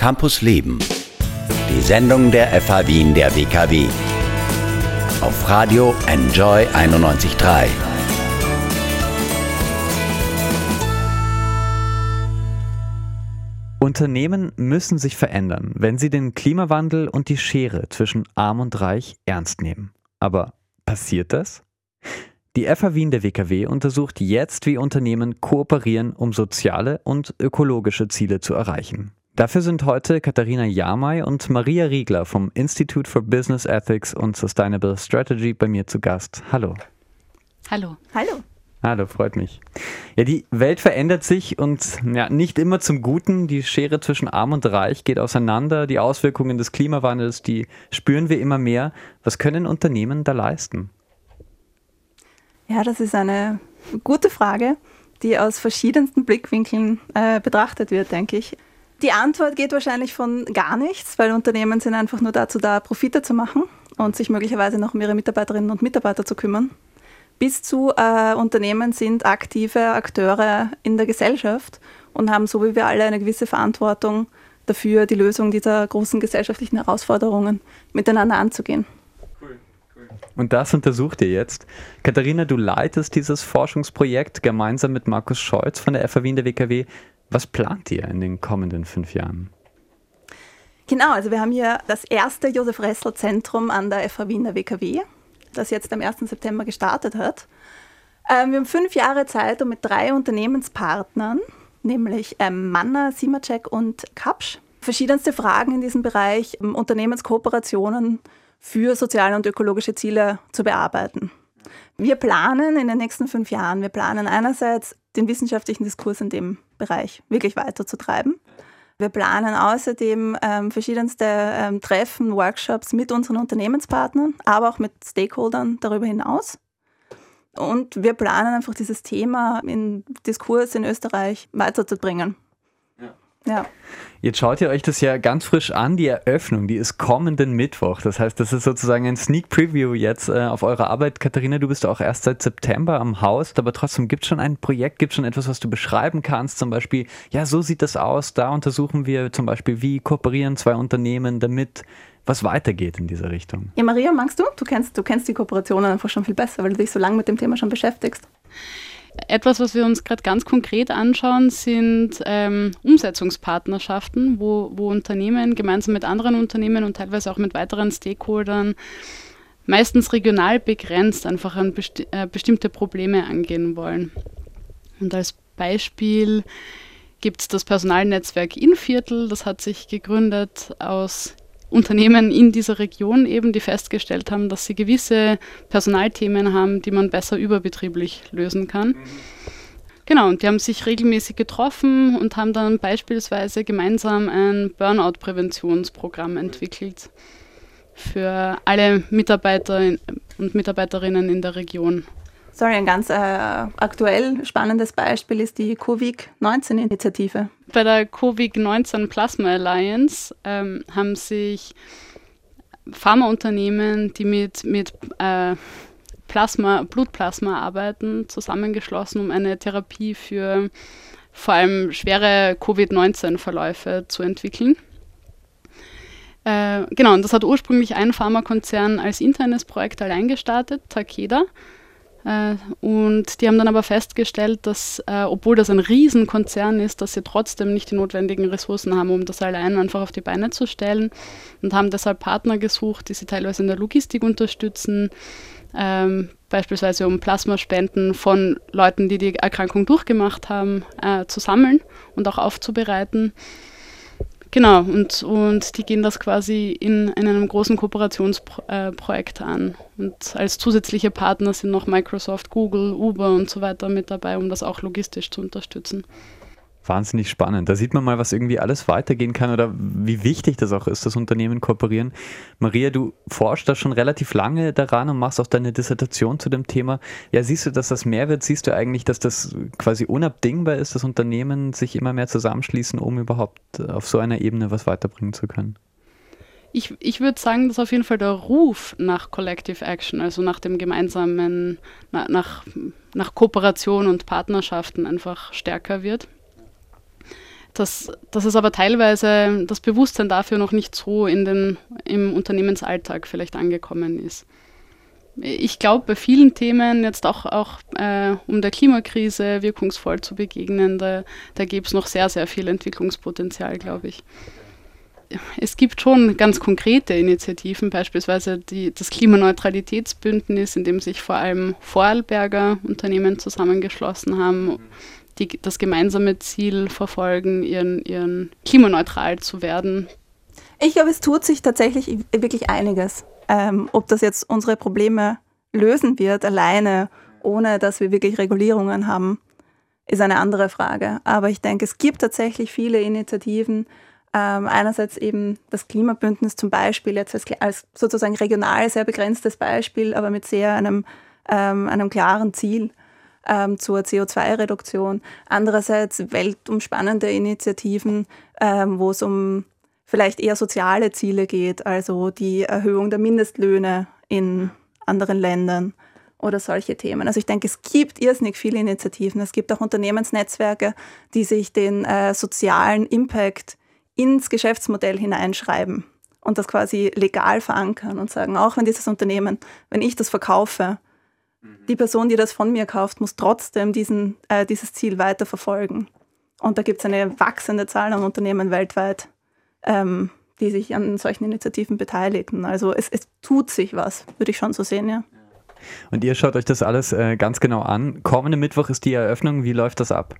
Campus Leben. Die Sendung der FH Wien der WKW. Auf Radio Enjoy 91.3. Unternehmen müssen sich verändern, wenn sie den Klimawandel und die Schere zwischen Arm und Reich ernst nehmen. Aber passiert das? Die FH Wien der WKW untersucht jetzt, wie Unternehmen kooperieren, um soziale und ökologische Ziele zu erreichen. Dafür sind heute Katharina Jamay und Maria Riegler vom Institute for Business Ethics und Sustainable Strategy bei mir zu Gast. Hallo. Hallo. Hallo. Hallo, freut mich. Ja, die Welt verändert sich und ja, nicht immer zum Guten. Die Schere zwischen Arm und Reich geht auseinander. Die Auswirkungen des Klimawandels, die spüren wir immer mehr. Was können Unternehmen da leisten? Ja, das ist eine gute Frage, die aus verschiedensten Blickwinkeln äh, betrachtet wird, denke ich. Die Antwort geht wahrscheinlich von gar nichts, weil Unternehmen sind einfach nur dazu da, Profite zu machen und sich möglicherweise noch um ihre Mitarbeiterinnen und Mitarbeiter zu kümmern. Bis zu äh, Unternehmen sind aktive Akteure in der Gesellschaft und haben so wie wir alle eine gewisse Verantwortung dafür, die Lösung dieser großen gesellschaftlichen Herausforderungen miteinander anzugehen. Und das untersucht ihr jetzt. Katharina, du leitest dieses Forschungsprojekt gemeinsam mit Markus Scholz von der FAW in der WKW. Was plant ihr in den kommenden fünf Jahren? Genau, also wir haben hier das erste Josef Ressel Zentrum an der FAW in der WKW, das jetzt am 1. September gestartet hat. Ähm, wir haben fünf Jahre Zeit, um mit drei Unternehmenspartnern, nämlich ähm, Manna, Simacek und Kapsch, verschiedenste Fragen in diesem Bereich ähm, Unternehmenskooperationen für soziale und ökologische Ziele zu bearbeiten. Wir planen in den nächsten fünf Jahren, wir planen einerseits den wissenschaftlichen Diskurs in dem Bereich wirklich weiterzutreiben. Wir planen außerdem ähm, verschiedenste ähm, Treffen, Workshops mit unseren Unternehmenspartnern, aber auch mit Stakeholdern darüber hinaus. Und wir planen einfach dieses Thema im Diskurs in Österreich weiterzubringen. Ja. Jetzt schaut ihr euch das ja ganz frisch an, die Eröffnung, die ist kommenden Mittwoch. Das heißt, das ist sozusagen ein Sneak Preview jetzt äh, auf eure Arbeit. Katharina, du bist auch erst seit September am Haus, aber trotzdem gibt es schon ein Projekt, gibt es schon etwas, was du beschreiben kannst. Zum Beispiel, ja, so sieht das aus. Da untersuchen wir zum Beispiel, wie kooperieren zwei Unternehmen, damit was weitergeht in dieser Richtung. Ja, Maria, magst du? Du kennst, du kennst die Kooperationen einfach schon viel besser, weil du dich so lange mit dem Thema schon beschäftigst. Etwas, was wir uns gerade ganz konkret anschauen, sind ähm, Umsetzungspartnerschaften, wo, wo Unternehmen gemeinsam mit anderen Unternehmen und teilweise auch mit weiteren Stakeholdern meistens regional begrenzt einfach an besti äh, bestimmte Probleme angehen wollen. Und als Beispiel gibt es das Personalnetzwerk Inviertel, das hat sich gegründet aus Unternehmen in dieser Region eben, die festgestellt haben, dass sie gewisse Personalthemen haben, die man besser überbetrieblich lösen kann. Mhm. Genau, und die haben sich regelmäßig getroffen und haben dann beispielsweise gemeinsam ein Burnout-Präventionsprogramm entwickelt für alle Mitarbeiter und Mitarbeiterinnen in der Region. Sorry, ein ganz äh, aktuell spannendes Beispiel ist die Covid-19-Initiative. Bei der Covid-19 Plasma Alliance ähm, haben sich Pharmaunternehmen, die mit, mit äh, Plasma, Blutplasma arbeiten, zusammengeschlossen, um eine Therapie für vor allem schwere Covid-19-Verläufe zu entwickeln. Äh, genau, und das hat ursprünglich ein Pharmakonzern als internes Projekt allein gestartet, Takeda. Äh, und die haben dann aber festgestellt, dass, äh, obwohl das ein Riesenkonzern ist, dass sie trotzdem nicht die notwendigen Ressourcen haben, um das allein einfach auf die Beine zu stellen und haben deshalb Partner gesucht, die sie teilweise in der Logistik unterstützen, ähm, beispielsweise um Plasmaspenden von Leuten, die die Erkrankung durchgemacht haben, äh, zu sammeln und auch aufzubereiten. Genau, und, und die gehen das quasi in, in einem großen Kooperationsprojekt äh, an. Und als zusätzliche Partner sind noch Microsoft, Google, Uber und so weiter mit dabei, um das auch logistisch zu unterstützen wahnsinnig spannend. Da sieht man mal, was irgendwie alles weitergehen kann oder wie wichtig das auch ist, dass Unternehmen kooperieren. Maria, du forschst da schon relativ lange daran und machst auch deine Dissertation zu dem Thema. Ja, siehst du, dass das mehr wird? Siehst du eigentlich, dass das quasi unabdingbar ist, dass Unternehmen sich immer mehr zusammenschließen, um überhaupt auf so einer Ebene was weiterbringen zu können? Ich, ich würde sagen, dass auf jeden Fall der Ruf nach Collective Action, also nach dem gemeinsamen, nach, nach Kooperation und Partnerschaften einfach stärker wird. Dass, dass es aber teilweise das Bewusstsein dafür noch nicht so in den, im Unternehmensalltag vielleicht angekommen ist. Ich glaube, bei vielen Themen, jetzt auch, auch äh, um der Klimakrise wirkungsvoll zu begegnen, da, da gäbe es noch sehr, sehr viel Entwicklungspotenzial, glaube ich. Es gibt schon ganz konkrete Initiativen, beispielsweise die, das Klimaneutralitätsbündnis, in dem sich vor allem Vorarlberger Unternehmen zusammengeschlossen haben, die das gemeinsame Ziel verfolgen, ihren, ihren klimaneutral zu werden. Ich glaube, es tut sich tatsächlich wirklich einiges. Ähm, ob das jetzt unsere Probleme lösen wird, alleine, ohne dass wir wirklich Regulierungen haben, ist eine andere Frage. Aber ich denke, es gibt tatsächlich viele Initiativen. Ähm, einerseits eben das Klimabündnis zum Beispiel, jetzt als, als, sozusagen regional sehr begrenztes Beispiel, aber mit sehr einem, ähm, einem klaren Ziel ähm, zur CO2-Reduktion. Andererseits weltumspannende Initiativen, ähm, wo es um vielleicht eher soziale Ziele geht, also die Erhöhung der Mindestlöhne in anderen Ländern oder solche Themen. Also ich denke, es gibt irrsinnig viele Initiativen. Es gibt auch Unternehmensnetzwerke, die sich den äh, sozialen Impact ins Geschäftsmodell hineinschreiben und das quasi legal verankern und sagen, auch wenn dieses Unternehmen, wenn ich das verkaufe, die Person, die das von mir kauft, muss trotzdem diesen, äh, dieses Ziel weiter verfolgen. Und da gibt es eine wachsende Zahl an Unternehmen weltweit, ähm, die sich an solchen Initiativen beteiligen. Also es, es tut sich was, würde ich schon so sehen, ja. Und ihr schaut euch das alles äh, ganz genau an. Kommenden Mittwoch ist die Eröffnung. Wie läuft das ab?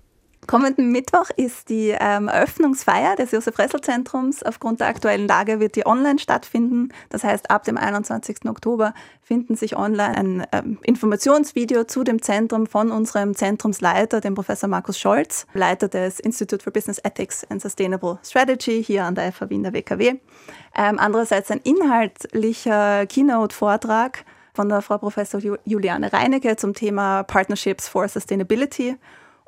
Kommenden Mittwoch ist die ähm, Eröffnungsfeier des Josef-Ressel-Zentrums. Aufgrund der aktuellen Lage wird die online stattfinden. Das heißt, ab dem 21. Oktober finden sich online ein ähm, Informationsvideo zu dem Zentrum von unserem Zentrumsleiter, dem Professor Markus Scholz, Leiter des Institute for Business Ethics and Sustainable Strategy hier an der FH Wien der WKW. Ähm, andererseits ein inhaltlicher Keynote-Vortrag von der Frau Professor Juliane Reinecke zum Thema Partnerships for Sustainability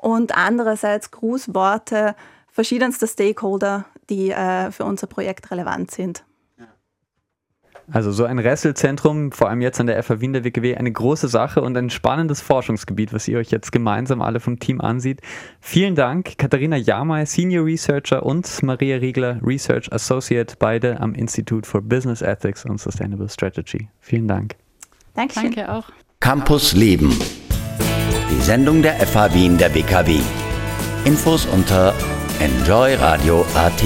und andererseits Grußworte verschiedenster Stakeholder, die äh, für unser Projekt relevant sind. Also so ein Resselzentrum, vor allem jetzt an der FH Wien der WKW, eine große Sache und ein spannendes Forschungsgebiet, was ihr euch jetzt gemeinsam alle vom Team ansieht. Vielen Dank, Katharina Jamay, Senior Researcher und Maria Riegler, Research Associate, beide am Institute for Business Ethics and Sustainable Strategy. Vielen Dank. Dankeschön. Danke auch. Campus Leben die Sendung der FH Wien der WKW. Infos unter enjoyradio.at.